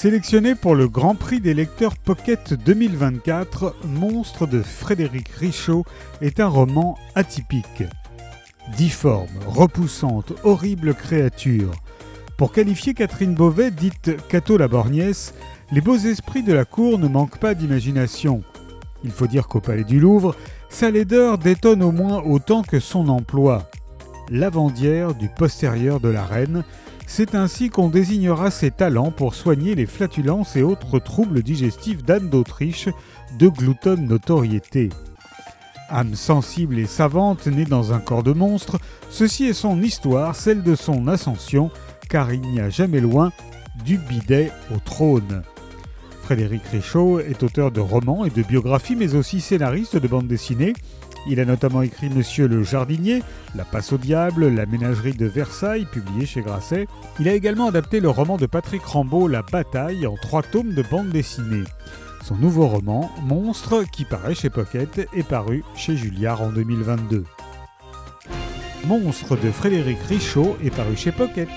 Sélectionné pour le Grand Prix des lecteurs Pocket 2024, Monstre de Frédéric Richaud est un roman atypique. Difforme, repoussante, horrible créature. Pour qualifier Catherine Beauvais, dite Cato la Borgnesse, les beaux esprits de la cour ne manquent pas d'imagination. Il faut dire qu'au Palais du Louvre, sa laideur détonne au moins autant que son emploi. Lavandière du postérieur de la reine, c'est ainsi qu'on désignera ses talents pour soigner les flatulences et autres troubles digestifs d'Anne d'Autriche, de gloutonne notoriété. Âme sensible et savante née dans un corps de monstre, ceci est son histoire, celle de son ascension, car il n'y a jamais loin du bidet au trône. Frédéric Richaud est auteur de romans et de biographies, mais aussi scénariste de bande dessinée. Il a notamment écrit Monsieur le jardinier, La passe au diable, La ménagerie de Versailles, publié chez Grasset. Il a également adapté le roman de Patrick Rambaud, La bataille, en trois tomes de bande dessinée. Son nouveau roman, Monstre, qui paraît chez Pocket, est paru chez Julliard en 2022. Monstre de Frédéric Richaud est paru chez Pocket.